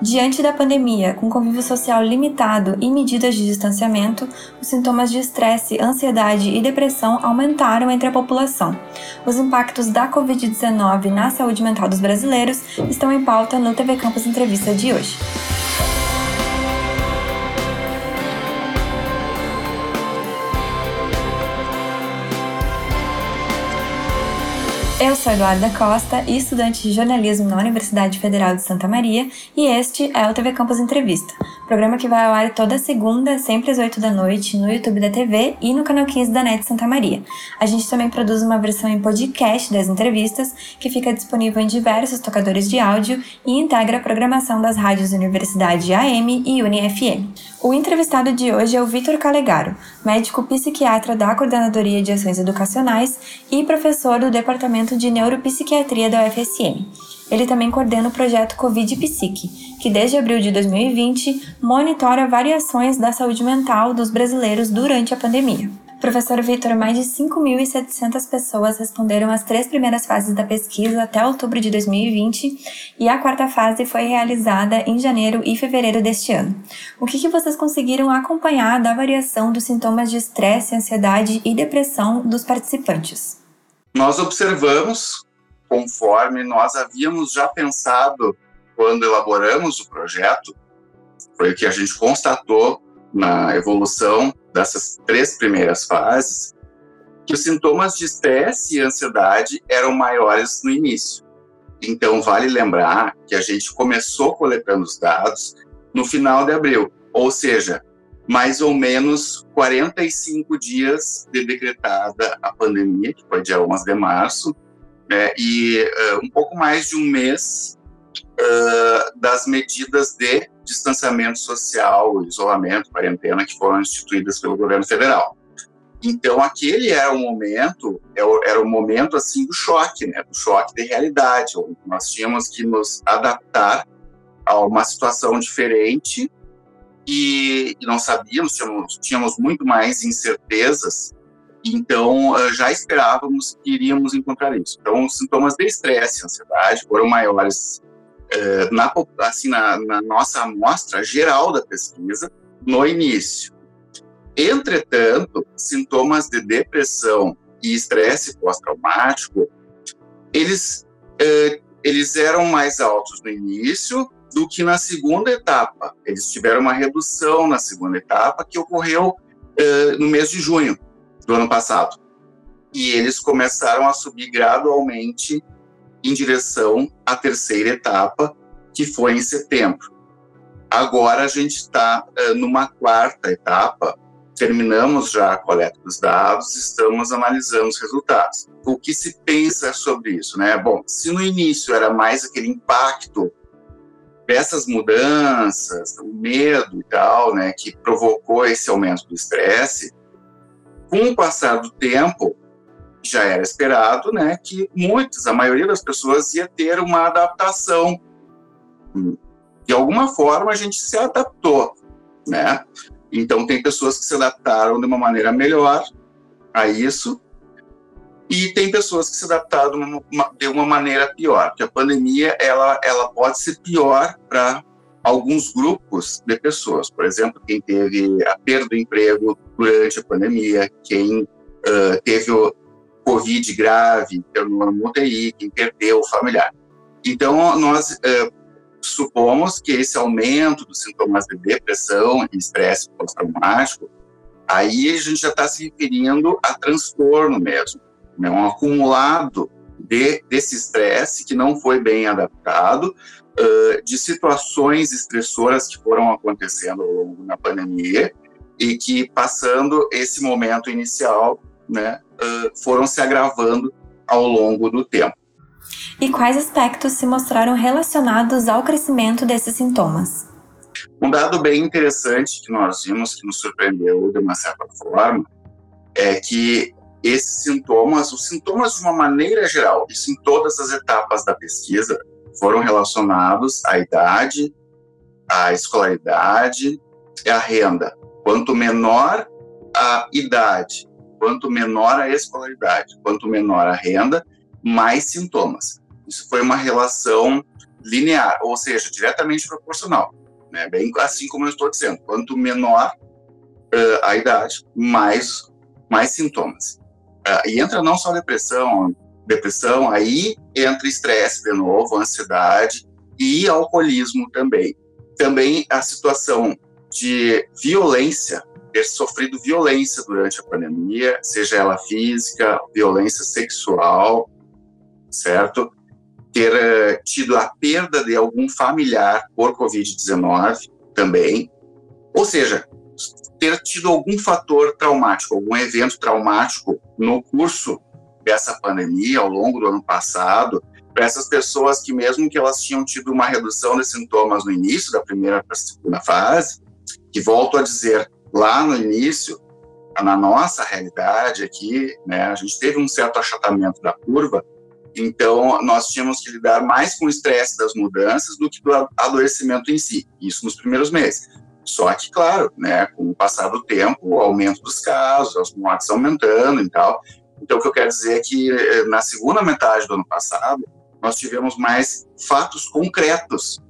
Diante da pandemia, com convívio social limitado e medidas de distanciamento, os sintomas de estresse, ansiedade e depressão aumentaram entre a população. Os impactos da Covid-19 na saúde mental dos brasileiros estão em pauta no TV Campus Entrevista de hoje. Eu sou Eduarda Costa, estudante de jornalismo na Universidade Federal de Santa Maria, e este é o TV Campus Entrevista, programa que vai ao ar toda segunda, sempre às 8 da noite, no YouTube da TV e no canal 15 da NET Santa Maria. A gente também produz uma versão em podcast das entrevistas, que fica disponível em diversos tocadores de áudio e integra a programação das rádios Universidade AM e UniFM. O entrevistado de hoje é o Vitor Calegaro, médico psiquiatra da Coordenadoria de Ações Educacionais e professor do Departamento de Neuropsiquiatria da UFSM. Ele também coordena o projeto Covid Psique, que desde abril de 2020 monitora variações da saúde mental dos brasileiros durante a pandemia. Professor Vitor, mais de 5.700 pessoas responderam às três primeiras fases da pesquisa até outubro de 2020 e a quarta fase foi realizada em janeiro e fevereiro deste ano. O que, que vocês conseguiram acompanhar da variação dos sintomas de estresse, ansiedade e depressão dos participantes? Nós observamos, conforme nós havíamos já pensado quando elaboramos o projeto, foi o que a gente constatou na evolução dessas três primeiras fases, que os sintomas de estresse e ansiedade eram maiores no início. Então, vale lembrar que a gente começou coletando os dados no final de abril, ou seja, mais ou menos 45 dias de decretada a pandemia, que foi dia 11 de março, né, e uh, um pouco mais de um mês uh, das medidas de distanciamento social, isolamento, quarentena que foram instituídas pelo governo federal. Então, aquele era o momento, é era o momento assim do choque, né? Do choque de realidade, nós tínhamos que nos adaptar a uma situação diferente e, não sabíamos, tínhamos, tínhamos muito mais incertezas. Então, já esperávamos que iríamos encontrar isso. Então, os sintomas de estresse, ansiedade foram maiores é, na, assim, na, na nossa amostra geral da pesquisa no início. Entretanto, sintomas de depressão e estresse pós-traumático, eles, eh, eles eram mais altos no início do que na segunda etapa. Eles tiveram uma redução na segunda etapa que ocorreu eh, no mês de junho do ano passado. E eles começaram a subir gradualmente em direção à terceira etapa, que foi em setembro. Agora a gente está uh, numa quarta etapa, terminamos já a coleta dos dados, estamos analisando os resultados. O que se pensa sobre isso, né? Bom, se no início era mais aquele impacto dessas mudanças, o medo e tal, né, que provocou esse aumento do estresse, com o passar do tempo, já era esperado, né, que muitos, a maioria das pessoas ia ter uma adaptação. De alguma forma a gente se adaptou, né? Então tem pessoas que se adaptaram de uma maneira melhor a isso e tem pessoas que se adaptaram de uma maneira pior. Que a pandemia ela ela pode ser pior para alguns grupos de pessoas. Por exemplo, quem teve a perda do emprego durante a pandemia, quem uh, teve o, Covid grave, internou no UTI, quem perdeu o familiar. Então, nós é, supomos que esse aumento dos sintomas de depressão e estresse pós-traumático, aí a gente já está se referindo a transtorno mesmo, né? um acumulado de, desse estresse que não foi bem adaptado, uh, de situações estressoras que foram acontecendo ao longo da pandemia e que, passando esse momento inicial, né, foram se agravando ao longo do tempo. E quais aspectos se mostraram relacionados ao crescimento desses sintomas? Um dado bem interessante que nós vimos, que nos surpreendeu de uma certa forma, é que esses sintomas, os sintomas de uma maneira geral, isso em todas as etapas da pesquisa, foram relacionados à idade, à escolaridade e à renda. Quanto menor a idade quanto menor a escolaridade, quanto menor a renda, mais sintomas. Isso foi uma relação linear, ou seja, diretamente proporcional. Né? Bem assim como eu estou dizendo, quanto menor uh, a idade, mais, mais sintomas. Uh, e entra não só depressão, depressão, aí entra estresse de novo, ansiedade e alcoolismo também. Também a situação de violência, ter sofrido violência durante a pandemia, seja ela física, violência sexual, certo? Ter uh, tido a perda de algum familiar por Covid-19 também. Ou seja, ter tido algum fator traumático, algum evento traumático no curso dessa pandemia ao longo do ano passado, para essas pessoas que mesmo que elas tinham tido uma redução de sintomas no início da primeira para a segunda fase, que volto a dizer lá no início, na nossa realidade aqui, né, a gente teve um certo achatamento da curva, então nós tínhamos que lidar mais com o estresse das mudanças do que do adoecimento em si, isso nos primeiros meses. Só que, claro, né, com o passar do tempo, o aumento dos casos, as mortes aumentando e tal. Então, o que eu quero dizer é que eh, na segunda metade do ano passado, nós tivemos mais fatos concretos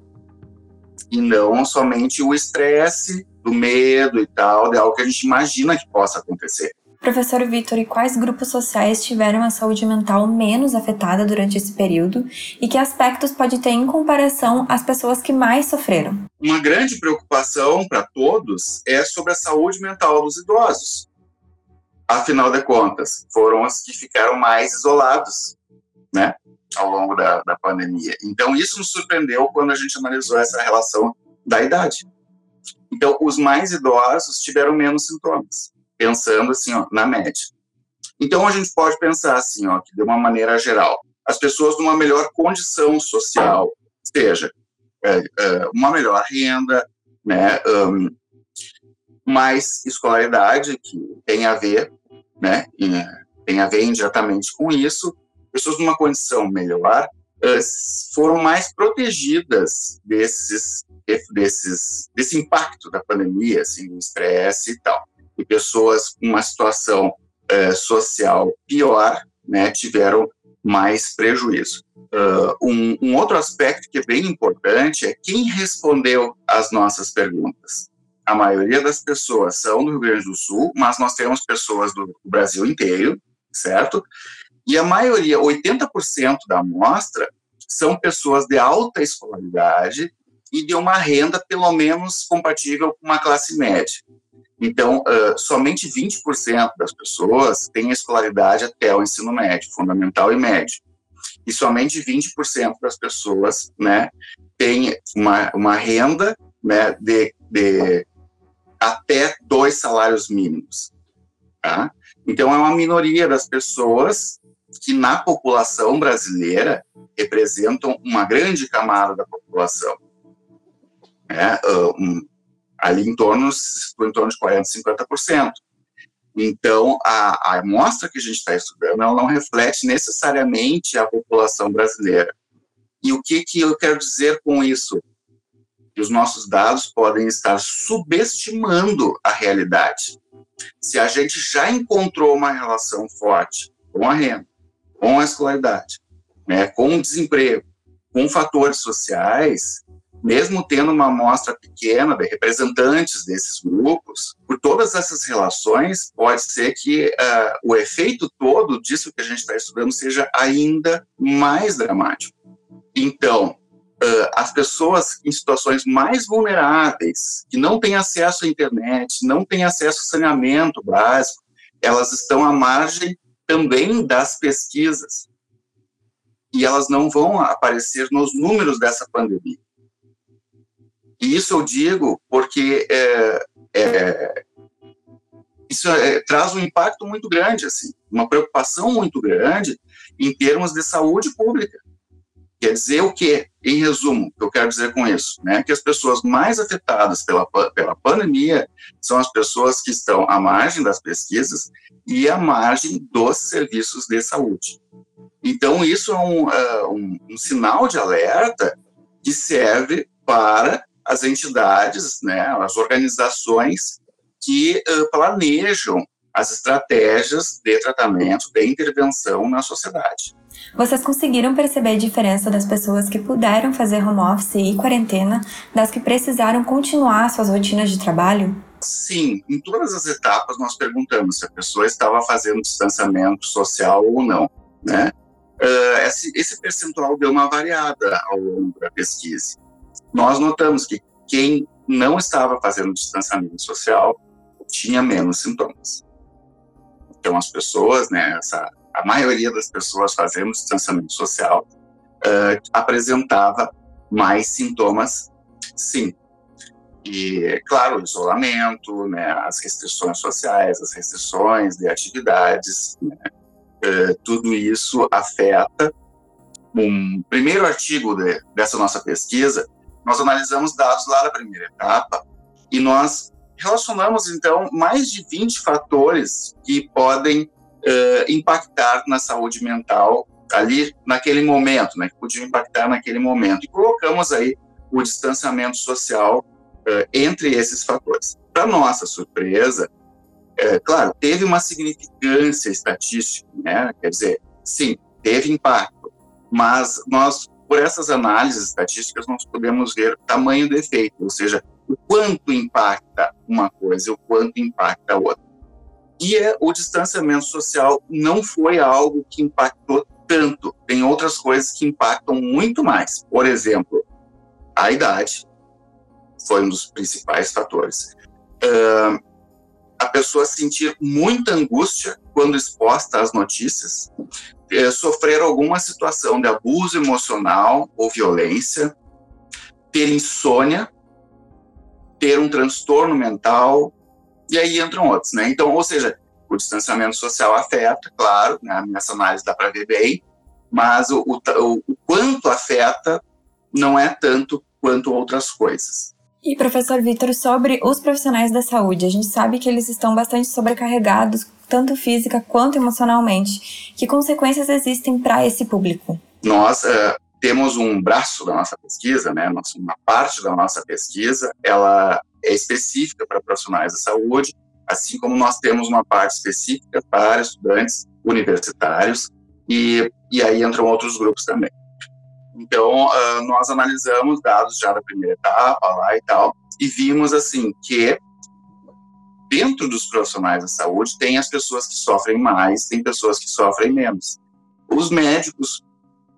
e não somente o estresse do medo e tal, de algo que a gente imagina que possa acontecer. Professor Vitor, e quais grupos sociais tiveram a saúde mental menos afetada durante esse período e que aspectos pode ter em comparação às pessoas que mais sofreram? Uma grande preocupação para todos é sobre a saúde mental dos idosos. Afinal de contas, foram os que ficaram mais isolados, né, ao longo da, da pandemia. Então, isso nos surpreendeu quando a gente analisou essa relação da idade. Então, os mais idosos tiveram menos sintomas pensando assim, ó, na média. Então a gente pode pensar assim, ó, que de uma maneira geral, as pessoas numa melhor condição social, seja é, é, uma melhor renda, né, um, mais escolaridade que tem a ver, né, tem a ver indiretamente com isso, pessoas numa condição melhor uh, foram mais protegidas desses desses desse impacto da pandemia, assim, do estresse e tal e pessoas com uma situação é, social pior né, tiveram mais prejuízo. Uh, um, um, outro aspecto que é bem importante é quem respondeu às nossas perguntas. A maioria das pessoas são do Rio Grande do Sul, mas nós temos pessoas do Brasil inteiro, certo? E a maioria, 80% da amostra, são pessoas de alta escolaridade e de uma renda pelo menos compatível com uma classe média. Então, uh, somente 20% das pessoas têm escolaridade até o ensino médio, fundamental e médio. E somente 20% das pessoas né, têm uma, uma renda né, de, de até dois salários mínimos. Tá? Então, é uma minoria das pessoas que, na população brasileira, representam uma grande camada da população. É, um, ali em torno, em torno de 40%, 50%. Então, a, a amostra que a gente está estudando, ela não reflete necessariamente a população brasileira. E o que, que eu quero dizer com isso? Que os nossos dados podem estar subestimando a realidade. Se a gente já encontrou uma relação forte com a renda, com a escolaridade, né, com o desemprego, com fatores sociais, mesmo tendo uma amostra pequena de representantes desses grupos, por todas essas relações, pode ser que uh, o efeito todo disso que a gente está estudando seja ainda mais dramático. Então, uh, as pessoas em situações mais vulneráveis, que não têm acesso à internet, não têm acesso ao saneamento básico, elas estão à margem também das pesquisas. E elas não vão aparecer nos números dessa pandemia. E isso eu digo porque é, é, isso é, traz um impacto muito grande, assim, uma preocupação muito grande em termos de saúde pública. Quer dizer o quê? Em resumo, o que eu quero dizer com isso? Né? Que as pessoas mais afetadas pela, pela pandemia são as pessoas que estão à margem das pesquisas e à margem dos serviços de saúde. Então, isso é um, uh, um, um sinal de alerta que serve para as entidades, né, as organizações que uh, planejam as estratégias de tratamento, de intervenção na sociedade. Vocês conseguiram perceber a diferença das pessoas que puderam fazer home office e quarentena das que precisaram continuar suas rotinas de trabalho? Sim, em todas as etapas nós perguntamos se a pessoa estava fazendo distanciamento social ou não, né? Uh, esse, esse percentual deu uma variada ao longo da pesquisa. Nós notamos que quem não estava fazendo distanciamento social tinha menos sintomas. Então as pessoas, né, essa, a maioria das pessoas fazendo distanciamento social uh, apresentava mais sintomas, sim. E, claro, o isolamento, né, as restrições sociais, as restrições de atividades, né, uh, tudo isso afeta. Um primeiro artigo de, dessa nossa pesquisa, nós analisamos dados lá da primeira etapa e nós relacionamos, então, mais de 20 fatores que podem uh, impactar na saúde mental ali naquele momento, né, que podiam impactar naquele momento. E colocamos aí o distanciamento social uh, entre esses fatores. Para nossa surpresa, é, claro, teve uma significância estatística, né? Quer dizer, sim, teve impacto, mas nós, por essas análises estatísticas, nós podemos ver o tamanho do efeito, ou seja, o quanto impacta uma coisa e o quanto impacta a outra. E é, o distanciamento social não foi algo que impactou tanto. Tem outras coisas que impactam muito mais. Por exemplo, a idade foi um dos principais fatores. Uh, a pessoa sentir muita angústia quando exposta às notícias, uh, sofrer alguma situação de abuso emocional ou violência, ter insônia, ter um transtorno mental, e aí entram outros, né? Então, ou seja, o distanciamento social afeta, claro, né? nessa análise dá para ver bem, mas o, o, o quanto afeta não é tanto quanto outras coisas. E professor Vitor, sobre os profissionais da saúde, a gente sabe que eles estão bastante sobrecarregados, tanto física quanto emocionalmente. Que consequências existem para esse público? Nós uh, temos um braço da nossa pesquisa, né, uma parte da nossa pesquisa, ela é específica para profissionais da saúde, assim como nós temos uma parte específica para estudantes universitários, e, e aí entram outros grupos também. Então, uh, nós analisamos dados já da primeira etapa lá e tal, e vimos, assim, que dentro dos profissionais da saúde tem as pessoas que sofrem mais, tem pessoas que sofrem menos. Os médicos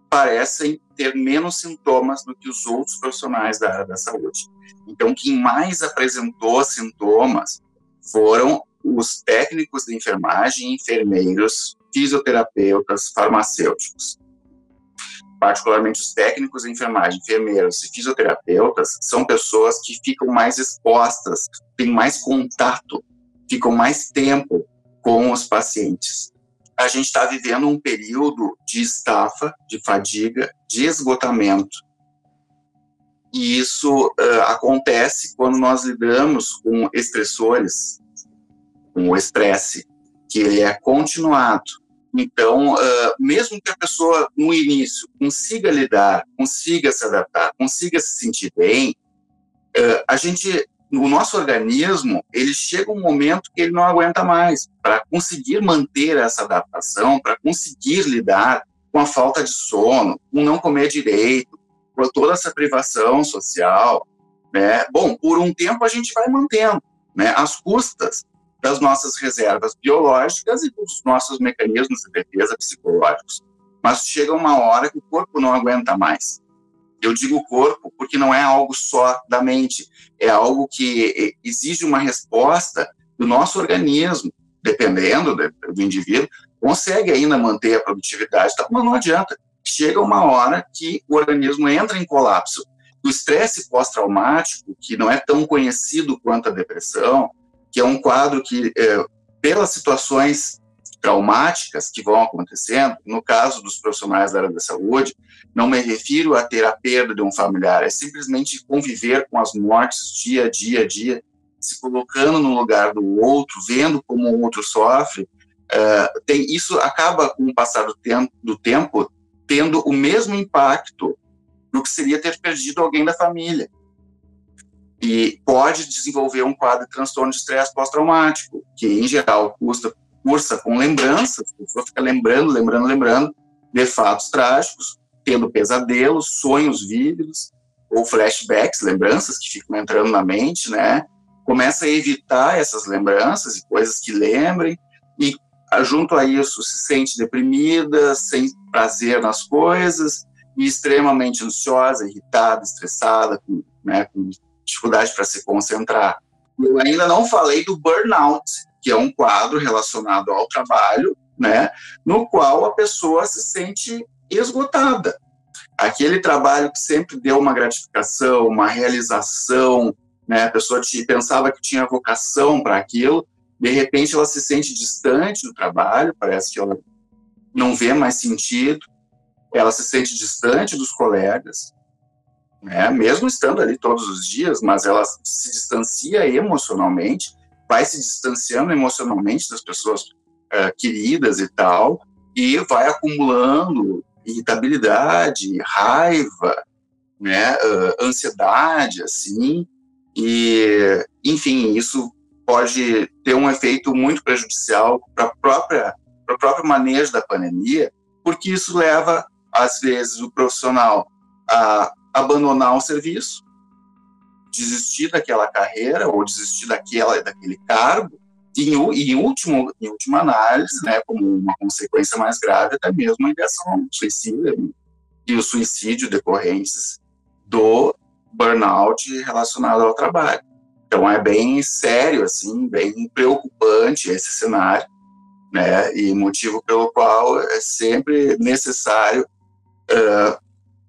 parecem ter menos sintomas do que os outros profissionais da área da saúde. Então, quem mais apresentou sintomas foram os técnicos de enfermagem, enfermeiros, fisioterapeutas, farmacêuticos. Particularmente os técnicos de enfermagem, enfermeiros e fisioterapeutas são pessoas que ficam mais expostas, têm mais contato, ficam mais tempo com os pacientes a gente está vivendo um período de estafa, de fadiga, de esgotamento. E isso uh, acontece quando nós lidamos com estressores, com o estresse, que ele é continuado. Então, uh, mesmo que a pessoa no início consiga lidar, consiga se adaptar, consiga se sentir bem, uh, a gente o nosso organismo, ele chega um momento que ele não aguenta mais. Para conseguir manter essa adaptação, para conseguir lidar com a falta de sono, com não comer direito, com toda essa privação social, né? Bom, por um tempo a gente vai mantendo, né? As custas das nossas reservas biológicas e dos nossos mecanismos de defesa psicológicos. Mas chega uma hora que o corpo não aguenta mais. Eu digo corpo porque não é algo só da mente, é algo que exige uma resposta do nosso organismo, dependendo do indivíduo, consegue ainda manter a produtividade, mas não adianta. Chega uma hora que o organismo entra em colapso. O estresse pós-traumático, que não é tão conhecido quanto a depressão, que é um quadro que, é, pelas situações traumáticas que vão acontecendo, no caso dos profissionais da área da saúde, não me refiro a ter a perda de um familiar, é simplesmente conviver com as mortes dia a dia, dia, se colocando no lugar do outro, vendo como o outro sofre. Uh, tem isso acaba com o passar do tempo, do tempo tendo o mesmo impacto do que seria ter perdido alguém da família. E pode desenvolver um quadro de transtorno de estresse pós-traumático, que em geral custa cursa com lembranças, a pessoa fica lembrando, lembrando, lembrando, de fatos trágicos, tendo pesadelos, sonhos vívidos ou flashbacks, lembranças que ficam entrando na mente, né? Começa a evitar essas lembranças e coisas que lembrem e junto a isso se sente deprimida, sem prazer nas coisas e extremamente ansiosa, irritada, estressada, com, né, com dificuldade para se concentrar. Eu ainda não falei do burnout, que é um quadro relacionado ao trabalho, né, no qual a pessoa se sente esgotada. Aquele trabalho que sempre deu uma gratificação, uma realização, né, a pessoa te, pensava que tinha vocação para aquilo, de repente ela se sente distante do trabalho, parece que ela não vê mais sentido, ela se sente distante dos colegas, né? mesmo estando ali todos os dias, mas ela se distancia emocionalmente, vai se distanciando emocionalmente das pessoas uh, queridas e tal, e vai acumulando irritabilidade, raiva, né, uh, ansiedade, assim, e, enfim, isso pode ter um efeito muito prejudicial para a própria para o próprio manejo da pandemia, porque isso leva às vezes o profissional a abandonar o serviço, desistir daquela carreira ou desistir daquela daquele cargo e em, último em última análise, né, como uma consequência mais grave até mesmo a ideação suicida e o suicídio decorrentes do burnout relacionado ao trabalho. Então é bem sério, assim, bem preocupante esse cenário, né? E motivo pelo qual é sempre necessário uh,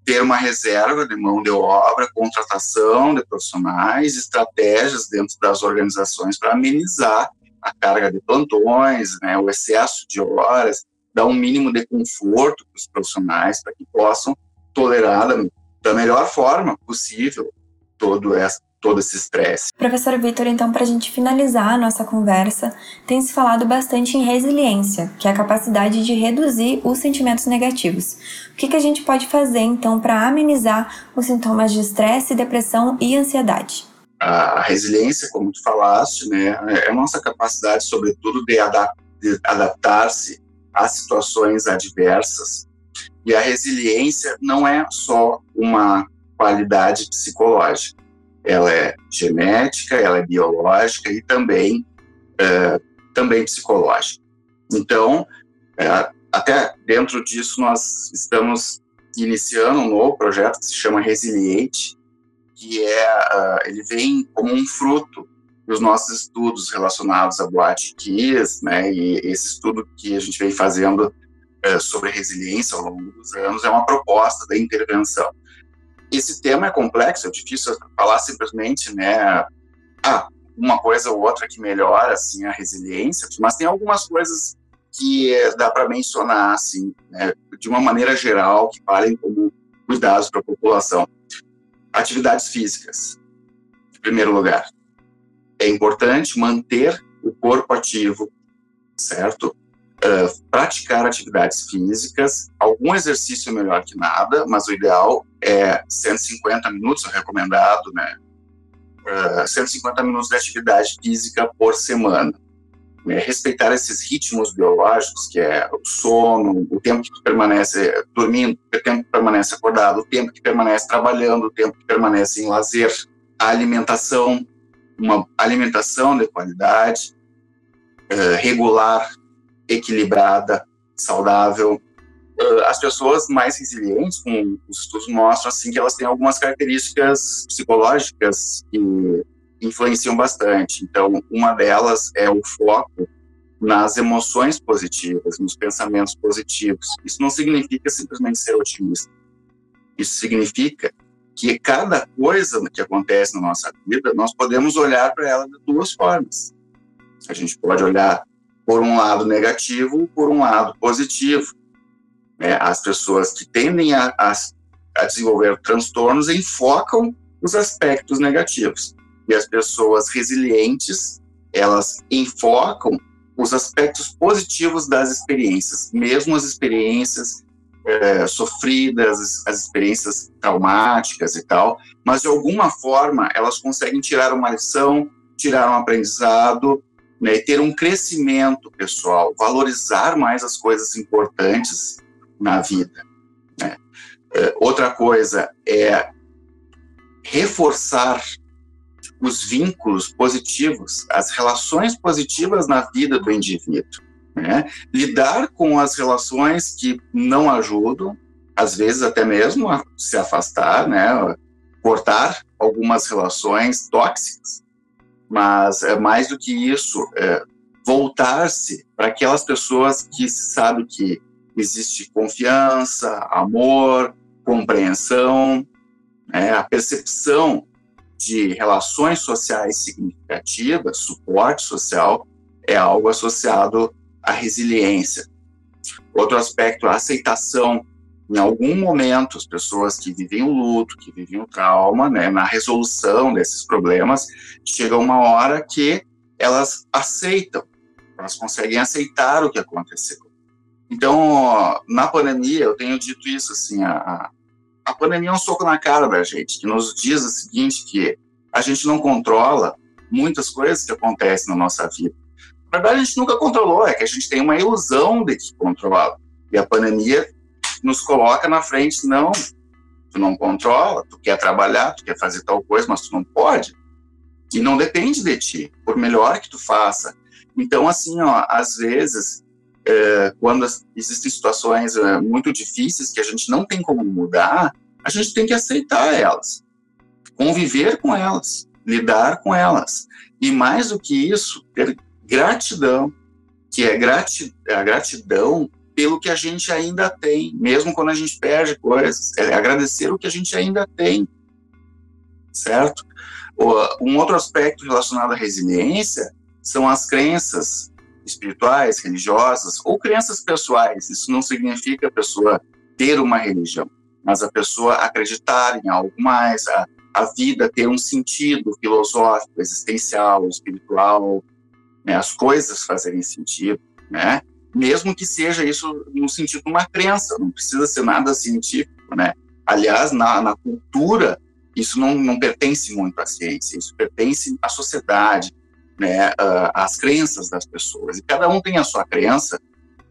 ter uma reserva de mão de obra, contratação de profissionais, estratégias dentro das organizações para amenizar a carga de plantões, né, o excesso de horas, dar um mínimo de conforto para os profissionais para que possam tolerar da, da melhor forma possível todo essa, todo esse estresse. Professor Vitor, então, para a gente finalizar a nossa conversa, tem se falado bastante em resiliência, que é a capacidade de reduzir os sentimentos negativos. O que, que a gente pode fazer, então, para amenizar os sintomas de estresse, depressão e ansiedade? A resiliência, como tu falaste, né, é a nossa capacidade, sobretudo, de, adap de adaptar-se a situações adversas. E a resiliência não é só uma qualidade psicológica ela é genética, ela é biológica e também, é, também psicológica. Então, é, até dentro disso, nós estamos iniciando um novo projeto que se chama Resiliente, que é, uh, ele vem como um fruto dos nossos estudos relacionados a Boate Kiss, né, e esse estudo que a gente vem fazendo sobre resiliência ao longo dos anos é uma proposta da intervenção esse tema é complexo, é difícil falar simplesmente, né, ah, uma coisa ou outra que melhora, assim, a resiliência, mas tem algumas coisas que dá para mencionar, assim, né, de uma maneira geral, que valem como cuidados para a população. Atividades físicas, em primeiro lugar. É importante manter o corpo ativo, certo? Uh, praticar atividades físicas, algum exercício é melhor que nada, mas o ideal é 150 minutos, recomendado, né? Uh, ah, 150 minutos de atividade física por semana. É, respeitar esses ritmos biológicos, que é o sono, o tempo que permanece dormindo, o tempo que permanece acordado, o tempo que permanece trabalhando, o tempo que permanece em lazer, a alimentação, uma alimentação de qualidade, uh, regular, equilibrada, saudável. Ah, as pessoas mais resilientes, como os estudos mostram, assim, que elas têm algumas características psicológicas que influenciam bastante. Então, uma delas é o foco nas emoções positivas, nos pensamentos positivos. Isso não significa simplesmente ser otimista. Isso significa que cada coisa que acontece na nossa vida, nós podemos olhar para ela de duas formas. A gente pode olhar por um lado negativo, por um lado positivo. Né? As pessoas que tendem a, a, a desenvolver transtornos enfocam os aspectos negativos. E as pessoas resilientes, elas enfocam os aspectos positivos das experiências, mesmo as experiências é, sofridas, as experiências traumáticas e tal, mas de alguma forma elas conseguem tirar uma lição, tirar um aprendizado né, ter um crescimento pessoal, valorizar mais as coisas importantes na vida. Né? É, outra coisa é reforçar os vínculos positivos, as relações positivas na vida do indivíduo. Né? Lidar com as relações que não ajudam, às vezes até mesmo a se afastar, né? cortar algumas relações tóxicas, mas é mais do que isso, é voltar-se para aquelas pessoas que sabem que existe confiança, amor, compreensão, né? a percepção de relações sociais significativas, suporte social, é algo associado à resiliência. Outro aspecto, a aceitação. Em algum momento, as pessoas que vivem o luto, que vivem o trauma, né, na resolução desses problemas, chega uma hora que elas aceitam, elas conseguem aceitar o que aconteceu. Então, na pandemia, eu tenho dito isso, assim, a, a pandemia é um soco na cara da gente, que nos diz o seguinte, que a gente não controla muitas coisas que acontecem na nossa vida. Na verdade, a gente nunca controlou, é que a gente tem uma ilusão de que controla. E a pandemia nos coloca na frente, não, tu não controla, tu quer trabalhar, tu quer fazer tal coisa, mas tu não pode. E não depende de ti, por melhor que tu faça. Então, assim, ó, às vezes, é, quando existem situações é, muito difíceis que a gente não tem como mudar, a gente tem que aceitar elas, conviver com elas, lidar com elas. E mais do que isso, ter gratidão, que é grati a gratidão pelo que a gente ainda tem, mesmo quando a gente perde coisas, é agradecer o que a gente ainda tem, certo? Um outro aspecto relacionado à resiliência são as crenças espirituais, religiosas ou crenças pessoais. Isso não significa a pessoa ter uma religião, mas a pessoa acreditar em algo mais, a, a vida ter um sentido filosófico, existencial, espiritual, né, as coisas fazerem sentido, né? Mesmo que seja isso no sentido de uma crença, não precisa ser nada científico, né? Aliás, na, na cultura, isso não, não pertence muito à ciência, isso pertence à sociedade, né, as crenças das pessoas. E cada um tem a sua crença,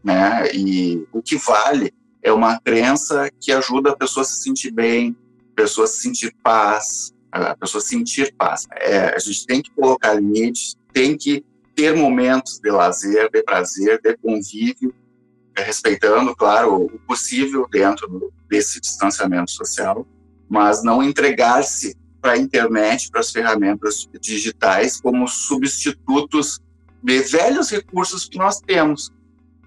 né, e o que vale é uma crença que ajuda a pessoa a se sentir bem, a pessoa a se sentir paz, a pessoa sentir paz. É, a gente tem que colocar limites, tem que ter momentos de lazer, de prazer, de convívio, é, respeitando, claro, o possível dentro desse distanciamento social, mas não entregar-se para a internet, para as ferramentas digitais, como substitutos de velhos recursos que nós temos: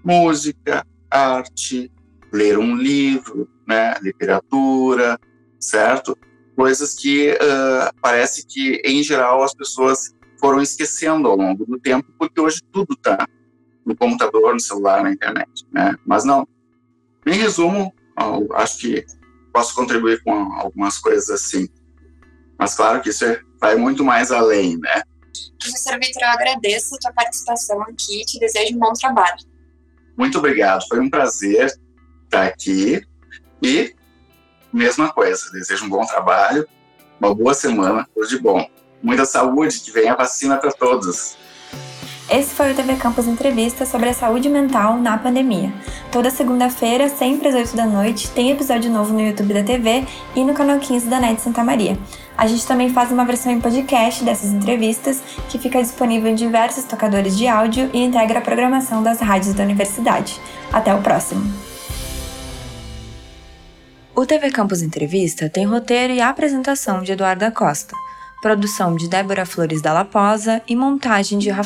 música, arte, ler um livro, né, literatura, certo? Coisas que uh, parece que, em geral, as pessoas foram esquecendo ao longo do tempo, porque hoje tudo está no computador, no celular, na internet, né? Mas não. Em resumo, acho que posso contribuir com algumas coisas assim. Mas claro que isso é, vai muito mais além, né? Professor Vitor, eu agradeço a tua participação aqui e te desejo um bom trabalho. Muito obrigado, foi um prazer estar aqui e mesma coisa, desejo um bom trabalho, uma boa semana, tudo de bom. Muita saúde, que venha a vacina para todos. Esse foi o TV Campus Entrevista sobre a saúde mental na pandemia. Toda segunda-feira, sempre às 8 da noite, tem episódio novo no YouTube da TV e no canal 15 da NET Santa Maria. A gente também faz uma versão em podcast dessas entrevistas, que fica disponível em diversos tocadores de áudio e integra a programação das rádios da universidade. Até o próximo! O TV Campus Entrevista tem roteiro e apresentação de Eduardo Costa, produção de Débora Flores da Laposa e montagem de